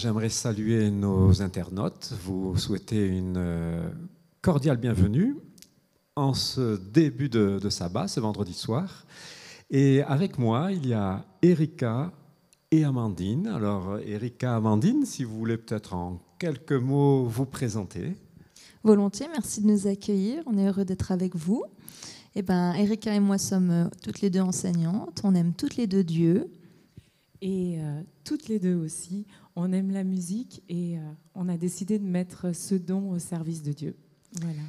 j'aimerais saluer nos internautes, vous souhaiter une euh, cordiale bienvenue en ce début de, sabbat, ce vendredi soir. Et avec moi, il y a Erika et Amandine. Alors, Erika, Amandine, si vous voulez peut-être en quelques mots vous présenter. Volontiers, merci de nous accueillir. On est heureux d'être avec vous. Eh ben, Erika et moi sommes euh, toutes les deux enseignantes. On aime toutes les deux Dieu. Et euh, toutes les deux aussi, on aime la musique et euh, on a décidé de mettre ce don au service de Dieu. Voilà.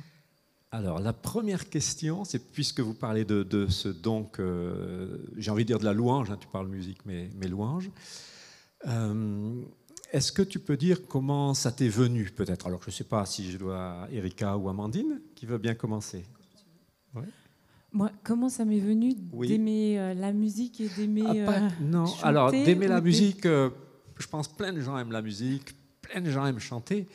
Alors, la première question, c'est puisque vous parlez de, ce don, j'ai envie de dire de la louange, hein, tu parles musique, mais, mais louange. Est-ce que tu peux dire comment ça t'est venu, peut-être? Alors, je ne sais pas si je dois Erika ou Amandine, qui veut bien commencer. Moi, comment ça m'est venu d'aimer euh, la musique et d'aimer. Ah, euh, non, alors d'aimer la musique, euh, je pense plein de gens aiment la musique, plein de gens aiment chanter.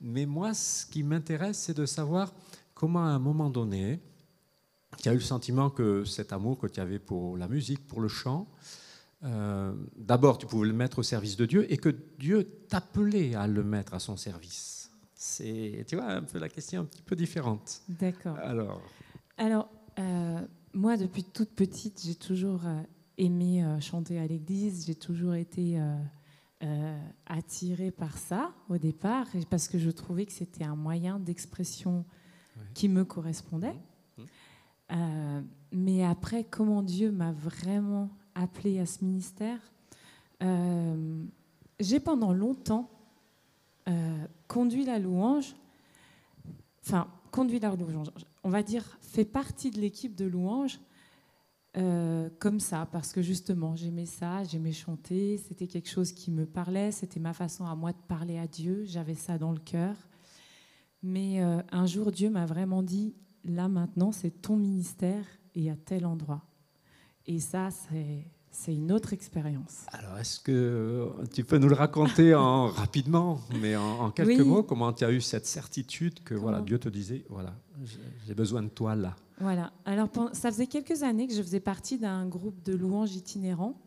Mais moi, ce qui m'intéresse, c'est de savoir comment, à un moment donné, tu as eu le sentiment que cet amour que tu avais pour la musique, pour le chant, d'abord, tu pouvais le mettre au service de Dieu et que Dieu t'appelait à le mettre à son service. C'est, tu vois, un peu la question un petit peu différente. D'accord. Alors. Alors, euh, moi, depuis toute petite, j'ai toujours euh, aimé euh, chanter à l'église. J'ai toujours été attirée par ça au départ, parce que je trouvais que c'était un moyen d'expression qui me correspondait. Mmh. Mmh. mais après, comment Dieu m'a vraiment appelée à ce ministère, j'ai pendant longtemps conduit la louange. Enfin, conduit la louange on va dire, fait partie de l'équipe de louange euh, comme ça, parce que justement, j'aimais ça, j'aimais chanter, c'était quelque chose qui me parlait, c'était ma façon à moi de parler à Dieu, j'avais ça dans le cœur. Mais euh, un jour, Dieu m'a vraiment dit, là maintenant, c'est ton ministère et à tel endroit. Et ça, c'est c'est une autre expérience. Alors, est-ce que tu peux nous le raconter en, rapidement, mais en, quelques mots, comment tu as eu cette certitude que voilà, Dieu te disait, voilà, j'ai besoin de toi là? Voilà. Alors, ça faisait quelques années que je faisais partie d'un groupe de louanges itinérants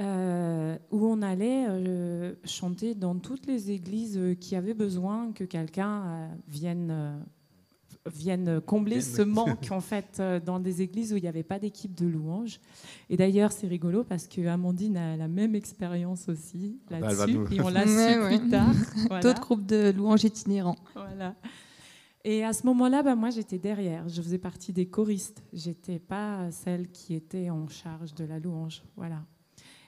euh, où on allait euh, chanter dans toutes les églises qui avaient besoin que quelqu'un euh, vienne viennent combler ce manque en fait euh, dans des églises où il n'y avait pas d'équipe de louanges. Et d'ailleurs, c'est rigolo parce que Amandine a la même expérience aussi ah bah, là-dessus et on l'a su plus tard. D'autres groupes de louanges itinérants. Voilà. Et à ce moment-là, bah, moi, j'étais derrière. Je faisais partie des choristes. J'étais pas celle qui était en charge de la louange. Voilà.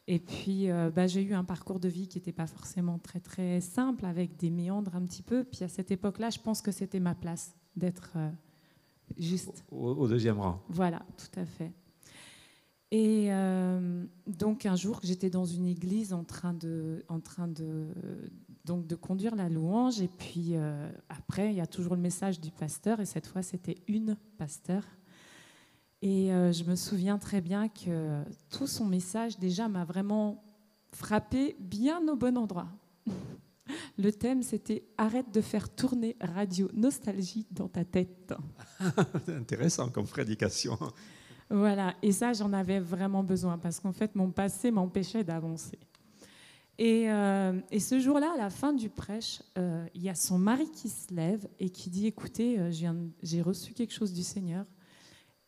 Et puis, euh, bah, j'ai eu un parcours de vie qui n'était pas forcément très très simple, avec des méandres un petit peu. Puis à cette époque-là, je pense que c'était ma place d'être euh, juste. Au, deuxième rang. Voilà, tout à fait. Et euh, donc un jour, j'étais dans une église en train de, en train de, donc de conduire la louange. Et puis euh, après, il y a toujours le message du pasteur. Et cette fois, c'était une pasteur. Et je me souviens très bien que tout son message déjà m'a vraiment frappé bien au bon endroit. Le thème, c'était Arrête de faire tourner Radio Nostalgie dans ta tête. Intéressant comme prédication. Voilà, et ça, j'en avais vraiment besoin parce qu'en fait, mon passé m'empêchait d'avancer. Et, euh, ce jour-là, à la fin du prêche, euh, il y a son mari qui se lève et qui dit Écoutez, euh, j'ai reçu quelque chose du Seigneur.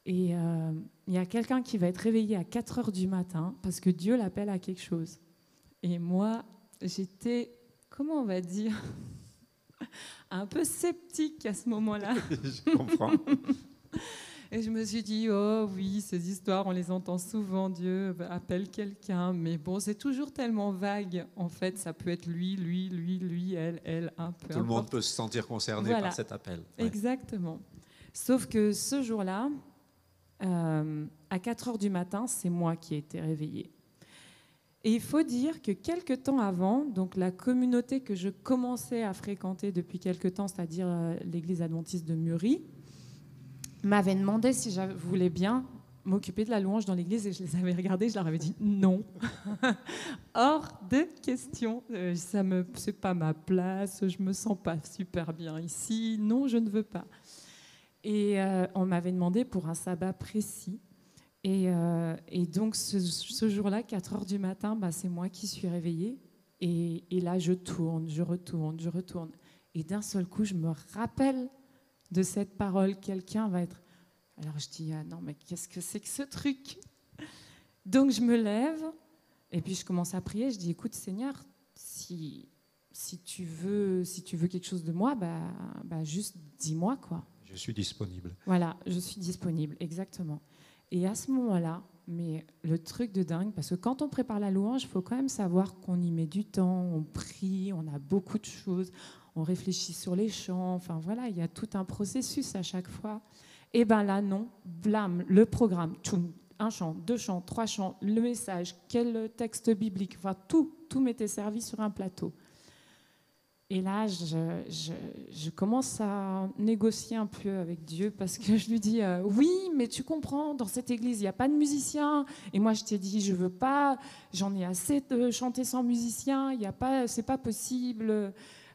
Et il y a quelqu'un qui va être réveillé à 4 heures du matin parce que Dieu l'appelle à quelque chose. Et moi, j'étais comment on va dire, un peu sceptique à ce moment-là. je comprends. Et je me suis dit, oh oui, ces histoires, on les entend souvent, Dieu appelle quelqu'un, mais bon, c'est toujours tellement vague. En fait, ça peut être lui, lui, lui, lui, elle, elle, un peu. Tout le monde peut se sentir concerné par cet appel. Exactement. Sauf que ce jour-là, euh, à 4 heures du matin, c'est moi qui ai été réveillée. Et il faut dire que quelques temps avant, donc la communauté que je commençais à fréquenter depuis quelques temps, c'est-à-dire euh, l'église adventiste de Muri, m'avait demandé si je voulais bien m'occuper de la louange dans l'église et je les avais regardés, je leur avais dit non. Hors de question, euh, ça me c'est pas ma place, je me sens pas super bien ici, non, je ne veux pas. Et euh, on m'avait demandé pour un sabbat précis et, euh, et donc ce, jour-là, 4 heures du matin, bah, c'est moi qui suis réveillée. Et, et là, je tourne, je retourne, je retourne. Et d'un seul coup, je me rappelle de cette parole. Quelqu'un va être. Alors je dis ah non mais qu'est-ce que c'est que ce truc? Donc je me lève et puis je commence à prier. Je dis écoute Seigneur, si si tu veux si tu veux quelque chose de moi, bah, bah juste dis-moi quoi. Je suis disponible. Voilà, je suis disponible exactement. Et à ce moment-là, mais le truc de dingue, parce que quand on prépare la louange, il faut quand même savoir qu'on y met du temps, on prie, on a beaucoup de choses, on réfléchit sur les chants, enfin voilà, il y a tout un processus à chaque fois. Et bien là, non, blâme, le programme, un chant, deux chants, trois chants, le message, quel texte biblique, enfin tout, tout m'était servi sur un plateau. Et là, je, commence à négocier un peu avec Dieu parce que je lui dis euh, Oui, mais tu comprends, dans cette église, il n'y a pas de musicien. Et moi, je t'ai dit Je veux pas, j'en ai assez de chanter sans musicien, pas, c'est pas possible.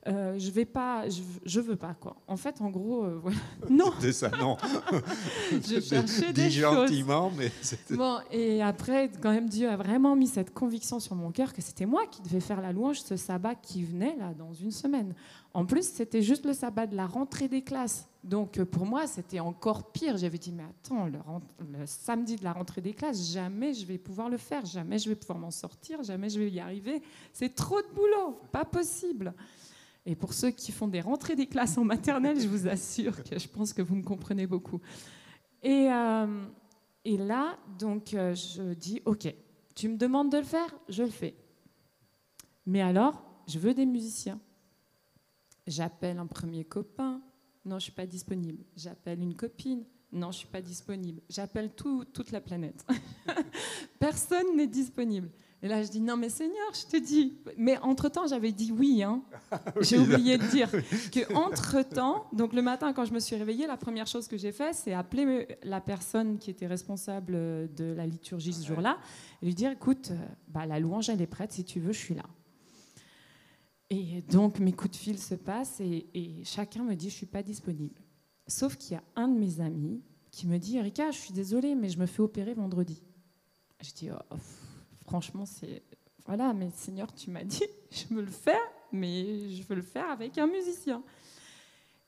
Euh, je vais pas, je, veux pas quoi. En fait, en gros, euh, voilà. Non. C'est ça, non. je cherchais des gentiment, mais bon. Et après, quand même, Dieu a vraiment mis cette conviction sur mon cœur que c'était moi qui devais faire la louange ce sabbat qui venait là dans une semaine. En plus, c'était juste le sabbat de la rentrée des classes. Donc euh, pour moi, c'était encore pire. J'avais dit mais attends, le, le, samedi de la rentrée des classes, jamais je vais pouvoir le faire, jamais je vais pouvoir m'en sortir, jamais je vais y arriver. C'est trop de boulot, pas possible. Et pour ceux qui font des rentrées des classes en maternelle, je vous assure que je pense que vous me comprenez beaucoup. Et, euh, là, donc, euh, je dis, OK, tu me demandes de le faire, je le fais. Mais alors, je veux des musiciens. J'appelle un premier copain, non, je ne suis pas disponible. J'appelle une copine, non, je ne suis pas disponible. J'appelle toute la planète. Personne n'est disponible. Et là, je dis non, mais Seigneur, je te dis. Mais entre-temps, j'avais dit oui. Hein. J'ai oublié de dire que entre-temps, donc le matin, quand je me suis réveillée, la première chose que j'ai fait, c'est appeler la personne qui était responsable de la liturgie ce jour-là et lui dire écoute, euh, bah, la louange, elle est prête, si tu veux, je suis là. Et donc, mes coups de fil se passent et, chacun me dit je suis pas disponible. Sauf qu'il y a un de mes amis qui me dit Erika, je suis désolée, mais je me fais opérer vendredi. Je dis oh, franchement, c'est. Voilà, mais Seigneur, tu m'as dit, je veux le faire, mais je veux le faire avec un musicien.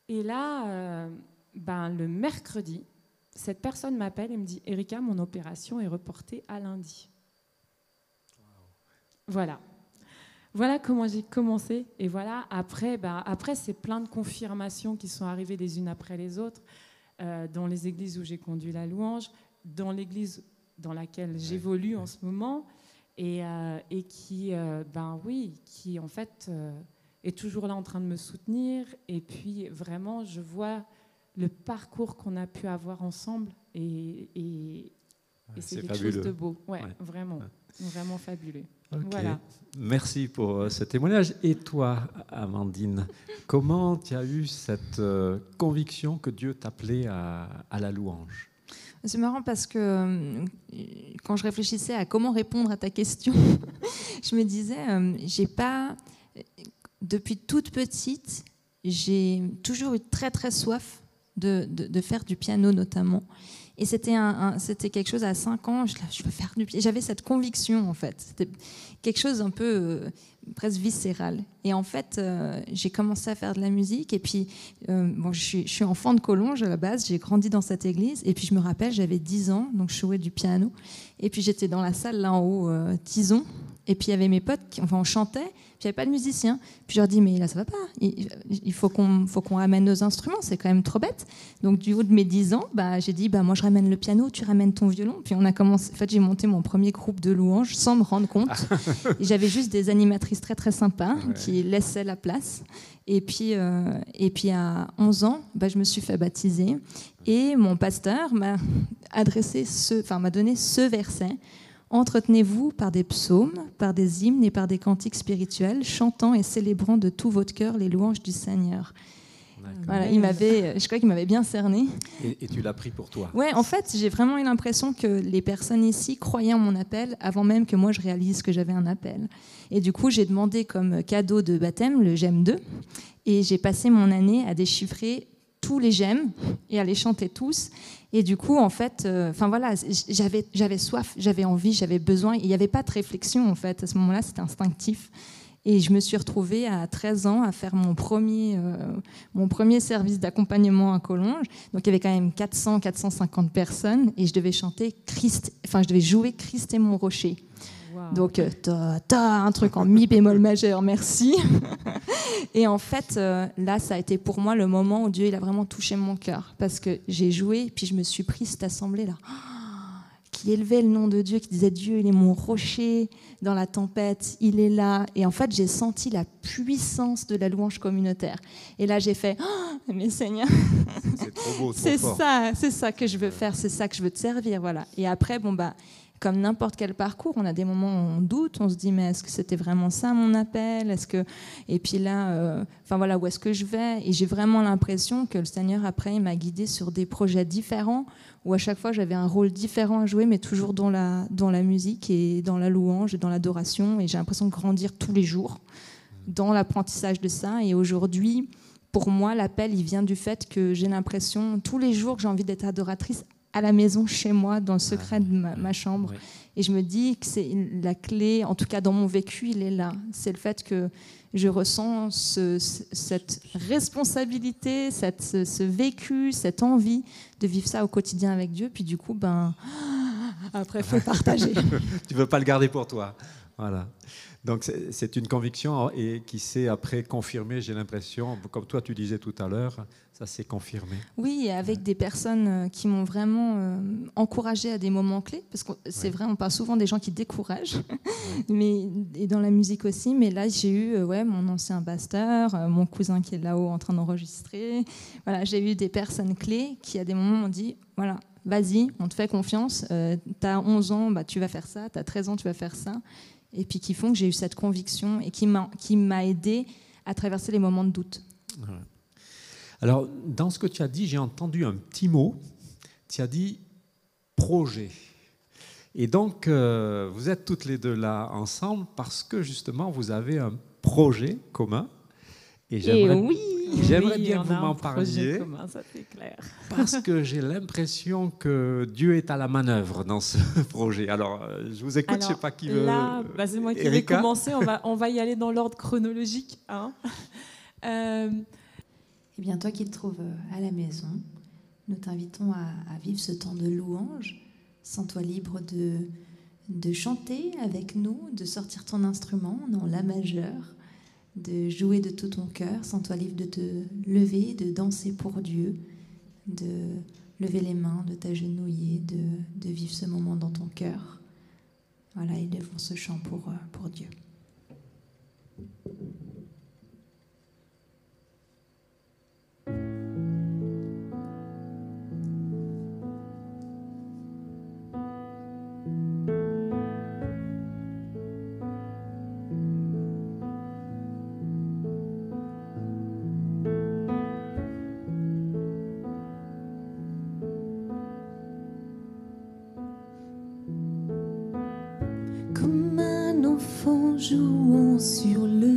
Et là, euh, ben, le mercredi, cette personne m'appelle et me dit Erika, mon opération est reportée à lundi. Voilà. Voilà comment j'ai commencé. Et voilà, après, ben, après c'est plein de confirmations qui sont arrivées les unes après les autres euh, dans les églises où j'ai conduit la louange, dans l'église dans laquelle j'évolue en ce moment et, euh, et qui, euh, ben oui, qui en fait euh, est toujours là en train de me soutenir. Et puis vraiment, je vois le parcours qu'on a pu avoir ensemble et, et, c'est quelque chose de beau. Ouais, vraiment, vraiment fabuleux. Voilà. Merci pour ce témoignage. Et toi, Amandine, comment tu as eu cette conviction que Dieu t'appelait à, à la louange? C'est marrant parce que euh, quand je réfléchissais à comment répondre à ta question, je me disais, euh, j'ai pas, depuis toute petite, j'ai toujours eu très très soif de, de, faire du piano notamment. Et c'était un, c'était quelque chose à 5 ans, je, je faire du piano. J'avais cette conviction en fait. C'était quelque chose un peu euh, presque viscéral. Et en fait, euh, j'ai commencé à faire de la musique. Et puis, euh, bon, je suis, je suis, enfant de Collonges à la base. J'ai grandi dans cette église. Et puis, je me rappelle, j'avais 10 ans, donc je jouais du piano. Et puis, j'étais dans la salle là en haut, Tison. Et puis il y avait mes potes, qui, enfin on chantait, puis il n'y avait pas de musicien. Puis je leur dis, mais là ça va pas, il, faut qu'on faut qu'on ramène nos instruments, c'est quand même trop bête. Donc du haut de mes 10 ans, bah, j'ai dit, bah, moi je ramène le piano, tu ramènes ton violon. Puis on a commencé, en fait j'ai monté mon premier groupe de louanges sans me rendre compte. J'avais juste des animatrices très très sympas qui laissaient la place. Et puis, euh, et puis à 11 ans, bah, je me suis fait baptiser. Et mon pasteur m'a adressé ce, enfin m'a donné ce verset Entretenez-vous par des psaumes, par des hymnes et par des cantiques spirituels, chantant et célébrant de tout votre cœur les louanges du Seigneur. Voilà, il m'avait, je crois qu'il m'avait bien cerné. Et, tu l'as pris pour toi. Ouais, en fait, j'ai vraiment eu l'impression que les personnes ici croyaient en mon appel avant même que moi je réalise que j'avais un appel. Et du coup, j'ai demandé comme cadeau de baptême le GEM 2, et j'ai passé mon année à déchiffrer tous les j'aime et à les chanter tous. Et du coup, en fait, euh, voilà, j'avais, j'avais soif, j'avais envie, j'avais besoin. Il n'y avait pas de réflexion en fait. À ce moment-là, c'était instinctif. Et je me suis retrouvée à 13 ans à faire mon premier, euh, mon premier service d'accompagnement à Collonges. Donc il y avait quand même 400, 450 personnes et je devais chanter Christ, enfin je devais jouer Christ et mon rocher. Donc, euh, ta, un truc en mi bémol majeur, merci. et en fait, euh, là, ça a été pour moi le moment où Dieu il a vraiment touché mon cœur. Parce que j'ai joué, puis je me suis pris cette assemblée-là qui élevait le nom de Dieu, qui disait Dieu, il est mon rocher dans la tempête, il est là. Et en fait, j'ai senti la puissance de la louange communautaire. Et là, j'ai fait, oh, mais Seigneur, c'est trop beau, c'est ça, c'est ça que je veux faire, c'est ça que je veux te servir, voilà. Et après, bon bah, comme n'importe quel parcours, on a des moments où on doute, on se dit mais est-ce que c'était vraiment ça mon appel? Est-ce que et puis là, euh, voilà, où est-ce que je vais? Et j'ai vraiment l'impression que le Seigneur après m'a guidé sur des projets différents où à chaque fois j'avais un rôle différent à jouer, mais toujours dans la, dans la musique et dans la louange et dans l'adoration. Et j'ai l'impression de grandir tous les jours dans l'apprentissage de ça. Et aujourd'hui, pour moi, l'appel, il vient du fait que j'ai l'impression tous les jours que j'ai envie d'être adoratrice à la maison, chez moi, dans le secret de ma, chambre. Et je me dis que c'est la clé, en tout cas dans mon vécu, il est là. C'est le fait que je ressens cette responsabilité, cette, ce, vécu, cette envie de vivre ça au quotidien avec Dieu. Puis du coup, ben, après, il faut partager. tu veux pas le garder pour toi. Voilà. Donc c'est une conviction et qui s'est après confirmée, j'ai l'impression, comme toi tu disais tout à l'heure, ça s'est confirmé. Oui, avec des personnes euh, qui m'ont vraiment euh, encouragé à des moments clés, parce que c'est vrai, on parle souvent des gens qui découragent, mais et dans la musique aussi. Mais là, j'ai eu euh, ouais, mon ancien pasteur, mon cousin qui est là-haut en train d'enregistrer. Voilà, j'ai eu des personnes clés qui à des moments m'ont dit, voilà, vas-y, on te fait confiance. tu as 11 ans, bah, tu vas faire ça. Tu as 13 ans, tu vas faire ça. Et puis qui font que j'ai eu cette conviction et qui m'a aidé à traverser les moments de doute. Alors, dans ce que tu as dit, j'ai entendu un petit mot. Tu as dit projet. Et donc, euh, vous êtes toutes les deux là ensemble parce que justement, vous avez un projet commun. Et j'aimerais, oui, j'aimerais bien que vous m'en parliez. Commun, ça clair. parce que j'ai l'impression que Dieu est à la manœuvre dans ce projet. Alors, euh, je vous écoute, je ne sais pas qui veut. Là, bah, c'est moi qui vais commencer. On va, on va y aller dans l'ordre chronologique. Hein. Euh, eh bien, toi qui te trouves euh, à la maison, nous t'invitons à, vivre ce temps de louange. Sens-toi libre de, de chanter avec nous, de sortir ton instrument dans la majeure, de jouer de tout ton cœur. Sens-toi libre de te lever, de danser pour Dieu, de lever les mains, de t'agenouiller, de, de vivre ce moment dans ton cœur. Voilà, élèvons ce chant pour, euh, pour Dieu. Jouant sur le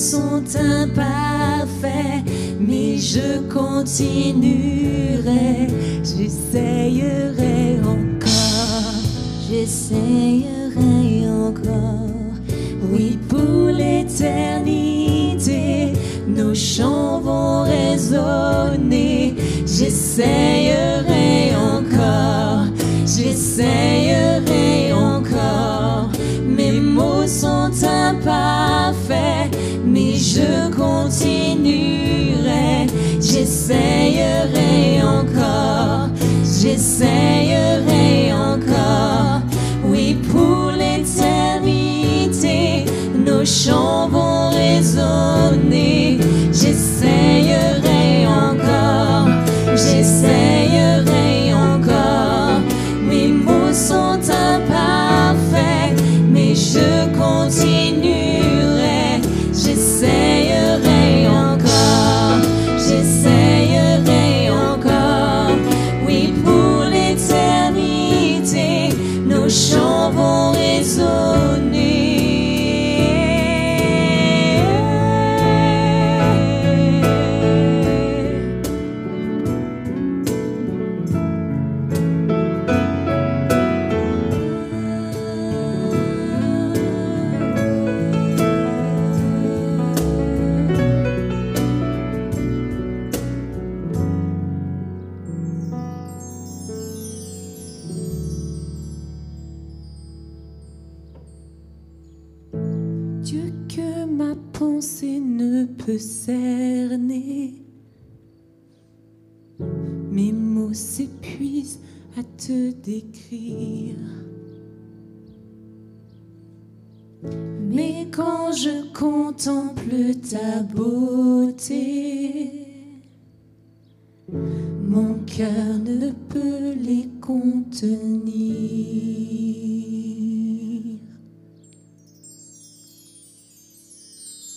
sont imparfaits, mais je continuerai, j'essayerai encore, j'essayerai encore. Oui, pour l'éternité, nos chants vont résonner. J'essayerai encore, j'essayerai je continuerai. J'essayerai encore, j'essayerai encore. Oui, pour l'éternité, nos chants vont résonner. J'essayerai encore, j'essayerai Mais quand je contemple ta beauté, mon cœur ne peut les contenir.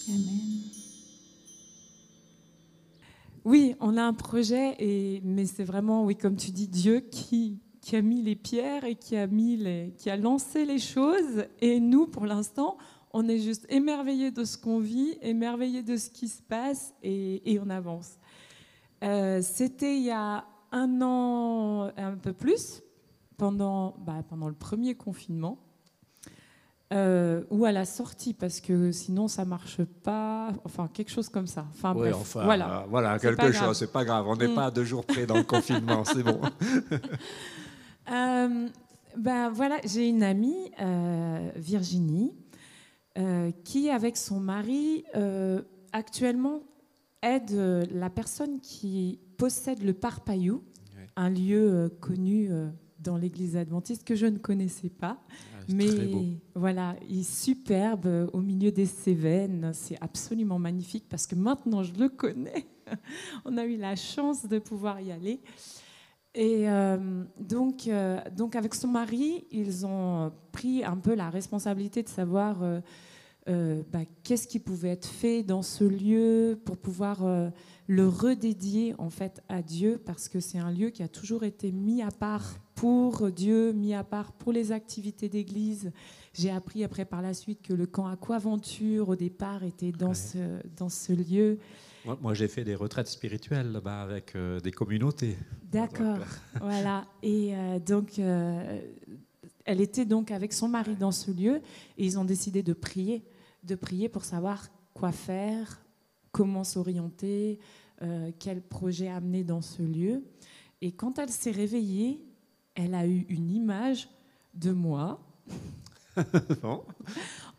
Amen. Oui, on a un projet, et, mais c'est vraiment, oui, comme tu dis, Dieu qui, qui a mis les pierres et qui a, mis les, qui a lancé les choses. Et nous, pour l'instant, on est juste émerveillés de ce qu'on vit, émerveillés de ce qui se passe, et, et on avance. Euh, C'était il y a un an, un peu plus, pendant, bah, pendant le premier confinement. Euh, ou à la sortie, parce que sinon ça marche pas, enfin quelque chose comme ça. Enfin, bref, enfin, voilà. voilà, quelque chose, c'est pas grave. On n'est Mm. pas à deux jours près dans le confinement, c'est bon. Euh, ben voilà, j'ai une amie, euh, Virginie, euh, qui, avec son mari, actuellement aide la personne qui possède le Parpaillou, Ouais. un lieu connu dans l'église adventiste que je ne connaissais pas. C'est Mais voilà, il est superbe au milieu des Cévennes. C'est absolument magnifique parce que maintenant je le connais. On a eu la chance de pouvoir y aller. Et euh, donc, euh, donc, avec son mari, ils ont pris un peu la responsabilité de savoir euh, bah, qu'est-ce qui pouvait être fait dans ce lieu pour pouvoir le redédier en fait à Dieu, parce que c'est un lieu qui a toujours été mis à part pour Dieu, mis à part pour les activités d'église. J'ai appris après par la suite que le camp Aquaventure au départ était dans, Ouais. ce, dans ce lieu. Moi, moi, j'ai fait des retraites spirituelles là-bas avec euh, des communautés. D'accord, voilà. Et euh, donc, euh, elle était donc avec son mari dans ce lieu et ils ont décidé de prier, de prier pour savoir quoi faire, comment s'orienter, euh, quel projet amener dans ce lieu. Et quand elle s'est réveillée, elle a eu une image de moi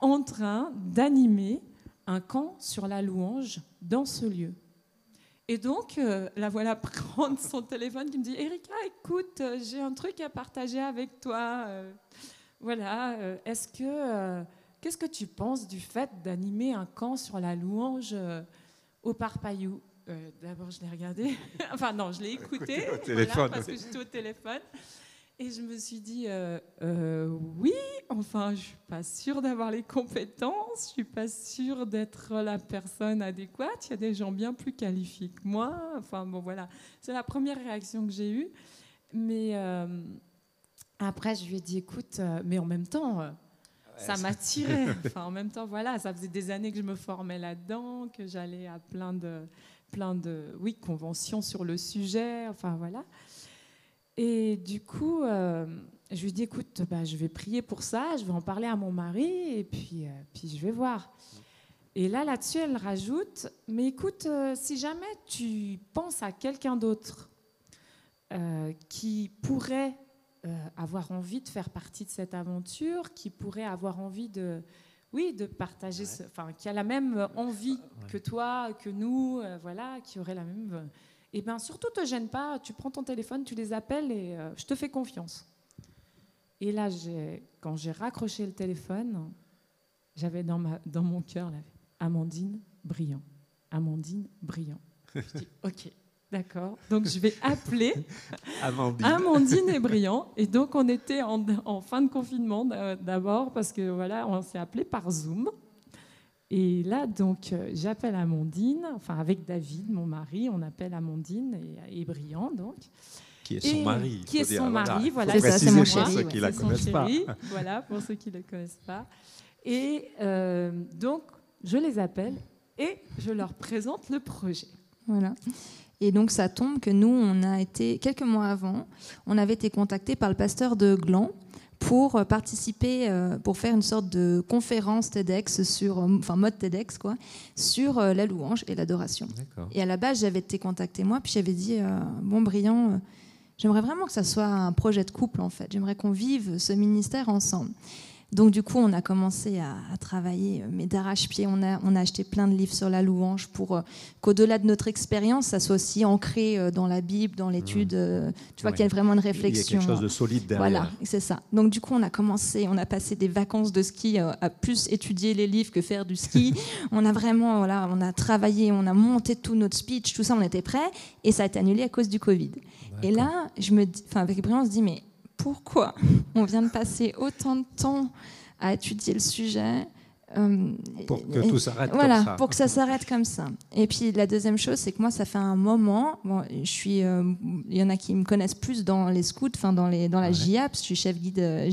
en train d'animer un camp sur la louange dans ce lieu. Et donc, euh, la voilà prendre son téléphone qui me dit Erika, écoute, euh, j'ai un truc à partager avec toi. Euh, voilà, est-ce que, qu'est-ce que tu penses du fait d'animer un camp sur la louange au Parpaillou? D'abord, je l'ai regardé. enfin, non, je l'ai écouté. Écouté au téléphone, parce oui. que j'étais au téléphone. Et je me suis dit, euh, euh, oui, enfin, je suis pas sûre d'avoir les compétences, je suis pas sûre d'être la personne adéquate. Il y a des gens bien plus qualifiés que moi. Enfin, bon, voilà. C'est la première réaction que j'ai eue. Mais euh, après, je lui ai dit, écoute, mais en même temps, euh, ça m'attirait. Enfin, en même temps, voilà, ça faisait des années que je me formais là-dedans, que j'allais à plein de, plein de, oui, conventions sur le sujet. Enfin, voilà. Et du coup, euh, je lui dit, écoute, bah, je vais prier pour ça, je vais en parler à mon mari, et puis, euh, puis je vais voir. Et là, là-dessus, elle rajoute, mais écoute, euh, si jamais tu penses à quelqu'un d'autre qui pourrait avoir envie de faire partie de cette aventure, qui pourrait avoir envie de, oui, de partager, enfin, qui a la même envie que toi, que nous, voilà, qui aurait la même. Et bien, surtout, te gêne pas. Tu prends ton téléphone, tu les appelles et euh, je te fais confiance. Et là, quand j'ai raccroché le téléphone, j'avais dans, ma, dans mon cœur là, Amandine brillant. Amandine brillant. Je dis OK, d'accord. Donc je vais appeler Amandine. Amandine et Brillant. Et donc, on était en, en fin de confinement d'a- d'abord parce que voilà, on s'est appelé par Zoom. Et là, donc, euh, j'appelle Amandine, enfin avec David, mon mari, on appelle Amandine et, et Brillant, donc. Qui est son Et- mari. Qui est dire, son voilà. mari, voilà. C'est ça, c'est préciser mon pour chéri, ceux ouais. qui la connaissent pas. voilà, pour ceux qui ne le connaissent pas. Et euh, donc, je les appelle et je leur présente le projet. Voilà. Et donc ça tombe que nous, on a été, quelques mois avant, on avait été contacté par le pasteur de Gland pour euh, participer, euh, pour faire une sorte de conférence TEDx sur, euh, enfin mode TEDx quoi, sur la louange et l'adoration. Et à la base, j'avais été contactée moi, puis j'avais dit, euh, bon brillant, euh, j'aimerais vraiment que ça soit un projet de couple en fait. J'aimerais qu'on vive ce ministère ensemble. Donc du coup, on a commencé à, à travailler, euh, mais d'arrache-pied. On a, on a acheté plein de livres sur la louange pour euh, qu'au-delà de notre expérience, ça soit aussi ancré euh, dans la Bible, dans l'étude. euh, tu vois qu'il y a vraiment une Il y a réflexion. quelque chose de solide derrière. Voilà, c'est ça. Donc du coup, on a commencé, on a passé des vacances de ski à plus étudier les livres que faire du ski. on a vraiment, voilà, on a travaillé, on a monté tout notre speech, tout ça, on était prêt, et ça a été annulé à cause du Covid. Et là, je me, dis- enfin avec Brian, on se dit mais pourquoi on vient de passer autant de temps à étudier le sujet euh, Pour que et- tout s'arrête voilà, comme ça. pour que ça s'arrête comme ça. Et puis la deuxième chose, c'est que moi, ça fait un moment. Bon, je suis. euh, Il y en a qui me connaissent plus dans les scouts, enfin dans les dans la Ouais. Parce que je suis chef guide euh.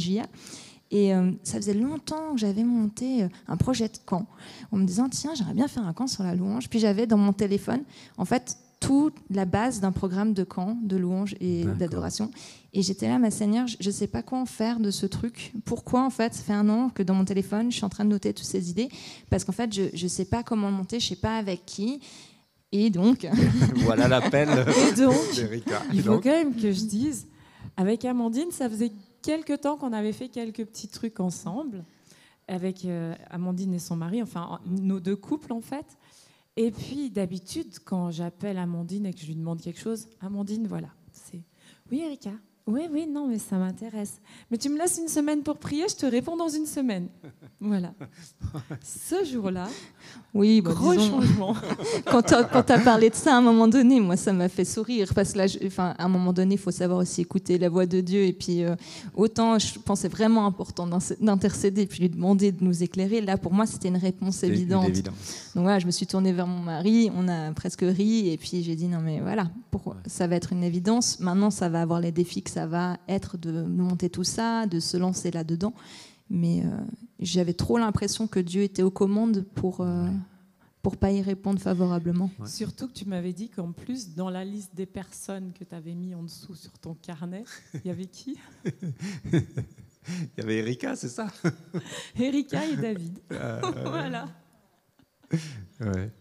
Et euh, ça faisait longtemps que j'avais monté un projet de camp, en me disant tiens, j'aimerais bien faire un camp sur la louange. Puis j'avais dans mon téléphone, en fait, toute la base d'un programme de camp, de louange et d'adoration. Et j'étais là, ma Seigneur, je ne sais pas quoi en faire de ce truc. Pourquoi, en fait, ça fait un an que dans mon téléphone, je suis en train de noter toutes ces idées Parce qu'en fait, je ne sais pas comment le monter, je ne sais pas avec qui. Et donc, voilà l'appel Et donc. Il faut donc, quand même que je dise, avec Amandine, ça faisait quelques temps qu'on avait fait quelques petits trucs ensemble, avec euh, Amandine et son mari, enfin en- nos deux couples en fait. Et puis d'habitude, quand j'appelle Amandine et que je lui demande quelque chose, Amandine, voilà, c'est oui Erika, oui oui non mais ça m'intéresse. Mais tu me laisses une semaine pour prier, je te réponds dans une semaine. Voilà. Ce jour-là, oui, bah, gros disons, changement. quand tu as parlé de ça à un moment donné, moi, ça m'a fait sourire. Parce que là, je- enfin, à un moment donné, il faut savoir aussi écouter la voix de Dieu. Et puis, euh, autant je pensais vraiment important d'in- d'intercéder, puis lui demander de nous éclairer. Là, pour moi, c'était une réponse une évidente. évidence. Donc voilà, je me suis tournée vers mon mari, on a presque ri, et puis j'ai dit non mais voilà, pourquoi ça va être une évidence. Maintenant, ça va avoir les défis ça va être de monter tout ça, de se lancer là-dedans. Mais euh, j'avais trop l'impression que Dieu était aux commandes pour euh, pour pas y répondre favorablement. Ouais. Surtout que tu m'avais dit qu'en plus, dans la liste des personnes que tu avais mis en dessous sur ton carnet, il y avait qui? Il y avait Erika, c'est ça? Erika et David. Euh, voilà. ouais.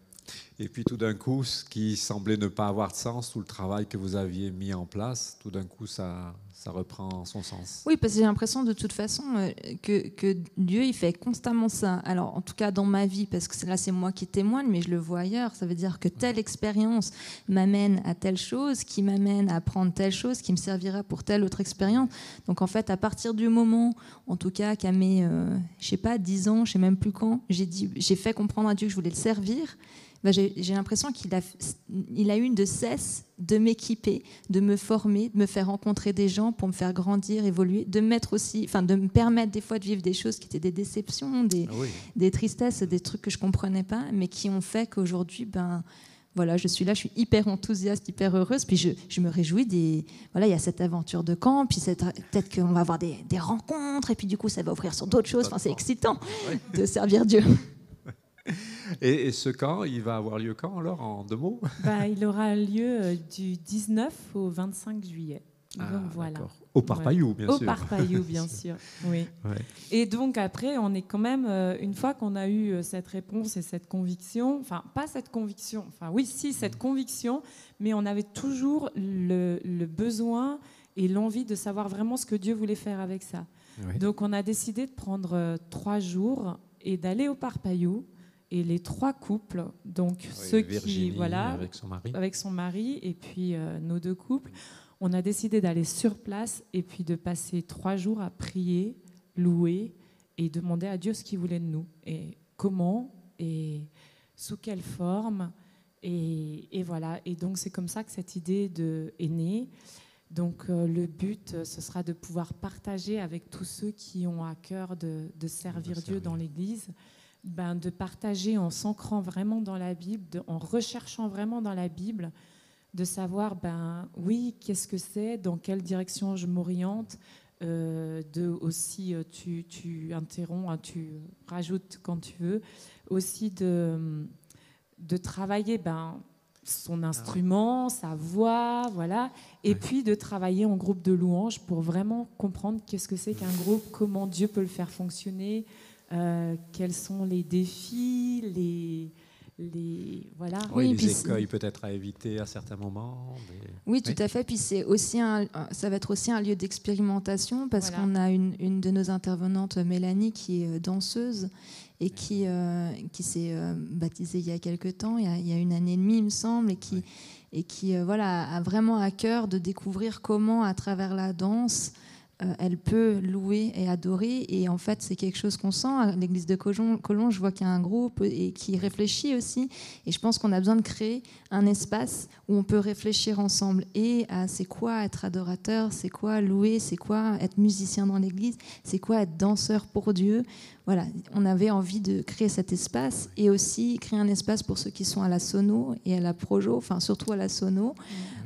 Et puis tout d'un coup, ce qui semblait ne pas avoir de sens, tout le travail que vous aviez mis en place, tout d'un coup, ça, ça reprend son sens. Oui, parce que j'ai l'impression de toute façon euh, que, que, Dieu, il fait constamment ça. Alors, en tout cas, dans ma vie, parce que là, c'est moi qui témoigne, mais je le vois ailleurs. Ça veut dire que telle expérience m'amène à telle chose, qui m'amène à apprendre telle chose, qui me servira pour telle autre expérience. Donc, en fait, à partir du moment, en tout cas, qu'à mes, euh, je sais pas, 10 ans, je sais même plus quand, j'ai dit, j'ai fait comprendre à Dieu que je voulais le servir. Ben, j'ai l'impression qu'il a, il a eu de cesse de m'équiper, de me former, de me faire rencontrer des gens pour me faire grandir, évoluer, de mettre aussi, enfin, de me permettre des fois de vivre des choses qui étaient des déceptions, des, ah des tristesses, des trucs que je comprenais pas, mais qui ont fait qu'aujourd'hui, ben, voilà, je suis là, je suis hyper enthousiaste, hyper heureuse, puis je, je me réjouis des, voilà, il y a cette aventure de camp, puis peut-être qu'on va avoir des, des, rencontres, et puis du coup, ça va ouvrir sur d'autres choses. Enfin, c'est excitant de servir Dieu. Et, ce camp, il va avoir lieu quand alors, en deux mots? Bah, Il aura lieu euh, du 19 au 25 juillet. Ah, donc voilà. Au Parpaillou, bien sûr. Au Parpaillou, bien sûr. Oui. Et donc après, on est quand même, euh, une fois qu'on a eu euh, cette réponse et cette conviction, enfin pas cette conviction, enfin oui, si cette mm. conviction, mais on avait toujours le, le besoin et l'envie de savoir vraiment ce que Dieu voulait faire avec ça. Donc on a décidé de prendre trois jours et d'aller au Parpaillou et les trois couples, donc ceux qui, voilà, avec son mari, avec son mari et puis euh, nos deux couples, on a décidé d'aller sur place et puis de passer trois jours à prier, louer et demander à Dieu ce qu'il voulait de nous et comment et sous quelle forme et, et voilà. Et donc c'est comme ça que cette idée de, est née. Donc euh, le but, euh, ce sera de pouvoir partager avec tous ceux qui ont à cœur de, de servir Dieu dans l'Église ben, de partager en s'ancrant vraiment dans la Bible, en recherchant vraiment dans la Bible, de savoir, ben oui, qu'est-ce que c'est, dans quelle direction je m'oriente, euh, de aussi, euh, tu, tu interromps, hein, tu rajoutes quand tu veux, aussi de, de travailler ben, son instrument, sa voix, voilà, et puis de travailler en groupe de louanges pour vraiment comprendre qu'est-ce que c'est qu'un groupe, comment Dieu peut le faire fonctionner, euh, quels sont les défis, les, les voilà. Oui, les écueils peut-être à éviter à certains moments. Oui, tout à fait. Puis c'est aussi un, ça va être aussi un lieu d'expérimentation parce qu'on a une, une, de nos intervenantes, Mélanie, qui est euh, danseuse et qui, euh, qui s'est baptisée il y a quelques temps, il y a, il y a, une année et demie, il me semble, et qui, et qui voilà, a vraiment à cœur de découvrir comment, à travers la danse, euh, elle peut louer et adorer. Et en fait, c'est quelque chose qu'on sent. À l'église de Colomb, je vois qu'il y a un groupe et qui réfléchit aussi. Et je pense qu'on a besoin de créer un espace où on peut réfléchir ensemble. Et à c'est quoi être adorateur, c'est quoi louer, c'est quoi être musicien dans l'église, c'est quoi être danseur pour Dieu? Voilà, on avait envie de créer cet espace et aussi créer un espace pour ceux qui sont à la sono et à la projo, enfin surtout à la sono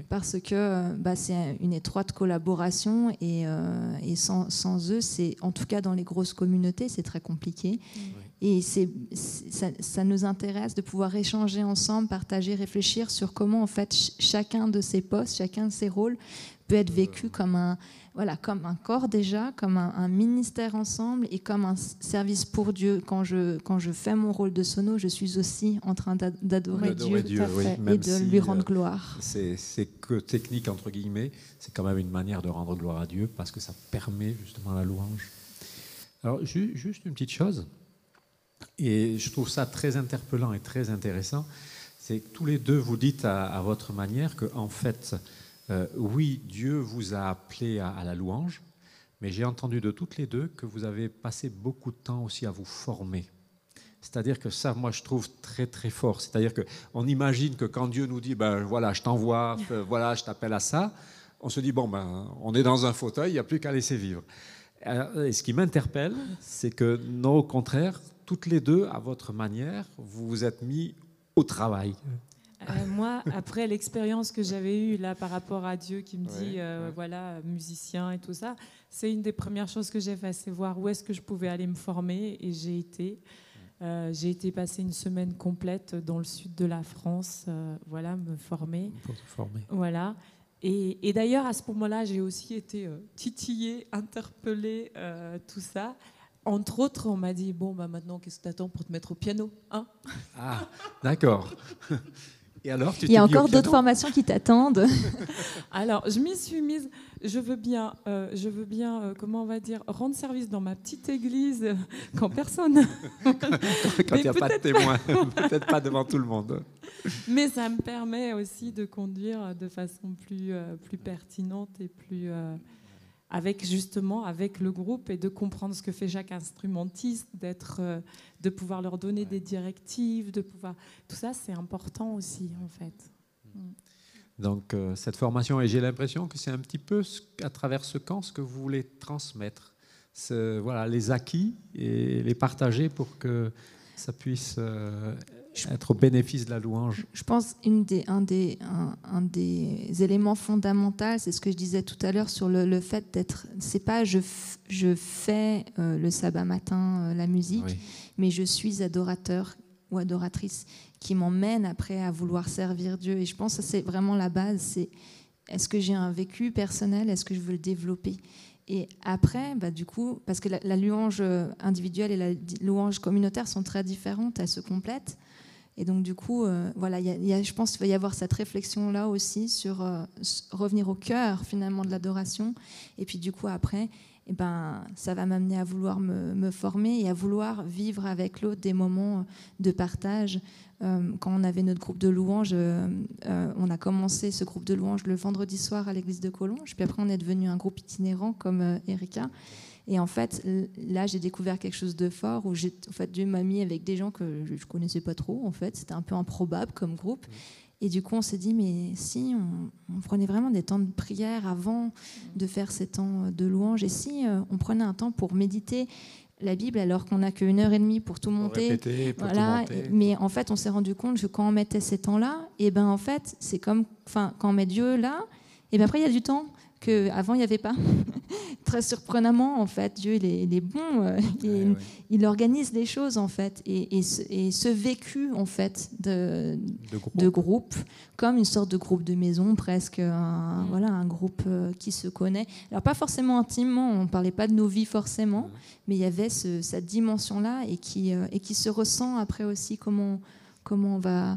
parce que euh, bah, c'est une étroite collaboration et, euh, sans, eux, c'est en tout cas dans les grosses communautés, c'est très compliqué. Et c'est, ça, ça, nous intéresse de pouvoir échanger ensemble, partager, réfléchir sur comment en fait chacun de ces postes, chacun de ces rôles peut être vécu comme un, voilà, comme un corps déjà, comme un, ministère ensemble et comme un service pour Dieu. Quand je, quand je fais mon rôle de sono, je suis aussi en train d'adorer Dieu, et de lui rendre euh, gloire. C'est que technique, entre guillemets, c'est quand même une manière de rendre gloire à Dieu parce que ça permet justement la louange. Alors, juste une petite chose, et je trouve ça très interpellant et très intéressant, c'est que tous les deux vous dites à, à votre manière que, en fait, euh, oui, Dieu vous a appelé à, la louange, mais j'ai entendu de toutes les deux que vous avez passé beaucoup de temps aussi à vous former. C'est-à-dire que ça, moi, je trouve très très fort. C'est-à-dire qu'on imagine que quand Dieu nous dit, ben voilà, je t'envoie, euh, voilà, je t'appelle à ça, on se dit bon ben, on est dans un fauteuil, il n'y a plus qu'à laisser vivre. Et ce qui m'interpelle, c'est que non, au contraire, toutes les deux, à votre manière, vous vous êtes mis au travail. Euh, moi, après l'expérience que j'avais eue là par rapport à Dieu qui me dit, euh, voilà, musicien et tout ça, c'est une des premières choses que j'ai fait, c'est voir où est-ce que je pouvais aller me former et j'ai été. Euh, j'ai été passer une semaine complète dans le sud de la France, voilà, me former. Pour te former. Voilà. Et, et d'ailleurs, à ce moment-là, j'ai aussi été titillée, interpellée, tout ça. Entre autres, on m'a dit bon, bah maintenant, qu'est-ce que tu attends pour te mettre au piano hein? Ah, d'accord. Et alors, tu Il y a encore d'autres formations qui t'attendent. Alors, je m'y suis mise. Je veux bien, euh, je veux bien, euh, comment on va dire, rendre service dans ma petite église euh, quand personne. quand il n'y a pas de témoin, peut-être pas devant tout le monde. Mais ça me permet aussi de conduire de façon plus, euh, plus pertinente et plus. Avec justement avec le groupe et de comprendre ce que fait chaque instrumentiste, d'être, euh, de pouvoir leur donner des directives, de pouvoir. Tout ça, c'est important aussi, en fait. Donc euh, cette formation, et j'ai l'impression que c'est un petit peu ce- à travers ce camp ce que vous voulez transmettre, Ce- voilà, les acquis et les partager pour que ça puisse euh, être au bénéfice de la louange. Je pense une des, un, des, un, un des éléments fondamentaux, c'est ce que je disais tout à l'heure sur le, le fait d'être. C'est pas je, f- je fais euh, le sabbat matin euh, la musique, Oui. mais je suis adorateur ou adoratrice qui m'emmène après à vouloir servir Dieu. Et je pense que c'est vraiment la base. C'est est-ce que j'ai un vécu personnel Est-ce que je veux le développer? Et après, bah, du coup, parce que la, la louange euh, individuelle et la louange communautaire sont très différentes, elles se complètent. Et donc, du coup, euh, voilà, il y y a- je pense qu'il va y avoir cette réflexion-là aussi sur euh, revenir au cœur, finalement, de l'adoration. Et puis, du coup, après, eh ben, ça va m'amener à vouloir me, me former et à vouloir vivre avec l'autre des moments de partage. Euh, quand on avait notre groupe de louanges, on a commencé ce groupe de louanges le vendredi soir à l'église de Collonges, puis après on est devenu un groupe itinérant comme Erika. Et en fait, là, j'ai découvert quelque chose de fort où j'ai, en fait, Dieu m'a mis avec des gens que je, je connaissais pas trop. En fait, c'était un peu improbable comme groupe. Et du coup, on s'est dit, mais si on, on prenait vraiment des temps de prière avant de faire ces temps de louange, et si euh, on prenait un temps pour méditer la Bible alors qu'on n'a qu'une heure et demie pour tout monter, répéter, pour tout voilà, monter. et- mais en fait, on s'est rendu compte que quand on mettait ces temps-là, et ben en fait, c'est comme, enfin, quand on met Dieu là, et ben après il y a du temps que avant il n'y avait pas. Très surprenamment, en fait, Dieu il est, il est bon, euh, il, Ouais, ouais. il organise des choses en fait, et, et ce, et ce vécu en fait de, De groupe. de groupe, comme une sorte de groupe de maison, presque un, Mm. voilà, un groupe euh, qui se connaît. Alors pas forcément intimement, on ne parlait pas de nos vies forcément, Mm. mais il y avait ce- cette dimension-là et qui, euh, et qui se ressent après aussi comment, comment on, va,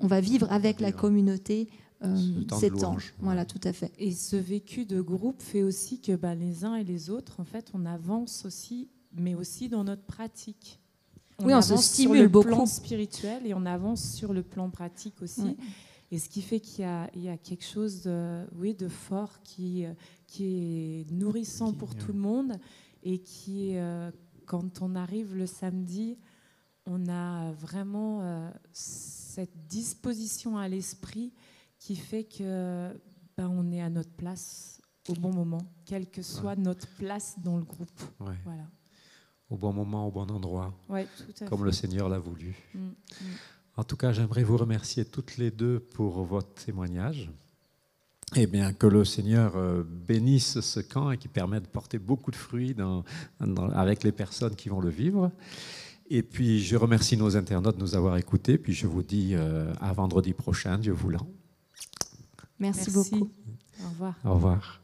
on va vivre avec la communauté euh, Ce temps ces. Voilà, tout à fait. Et ce vécu de groupe fait aussi que bah, les uns et les autres, en fait, on avance aussi, mais aussi dans notre pratique. Oui, on se avance sur stimule le beaucoup. plan spirituel et on avance sur le plan pratique aussi. Et ce qui fait qu'il y a, il y a quelque chose de, oui, de fort qui, euh, qui est nourrissant Qui, pour tout le monde et qui, euh, quand on arrive le samedi, on a vraiment euh, cette disposition à l'esprit qui fait que ben, on est à notre place au bon moment, quelle que soit notre place dans le groupe. Ouais. Voilà. Au bon moment, au bon endroit, Ouais, tout à comme fait. le Seigneur l'a voulu. Mm, mm. En tout cas, j'aimerais vous remercier toutes les deux pour votre témoignage. Eh bien, que le Seigneur euh, bénisse ce camp et qui permet de porter beaucoup de fruits dans- dans- avec les personnes qui vont le vivre. Et puis, je remercie nos internautes de nous avoir écoutés. Puis, je vous dis euh, à vendredi prochain, Dieu voulant. Merci, Merci. beaucoup. Au revoir. Au revoir.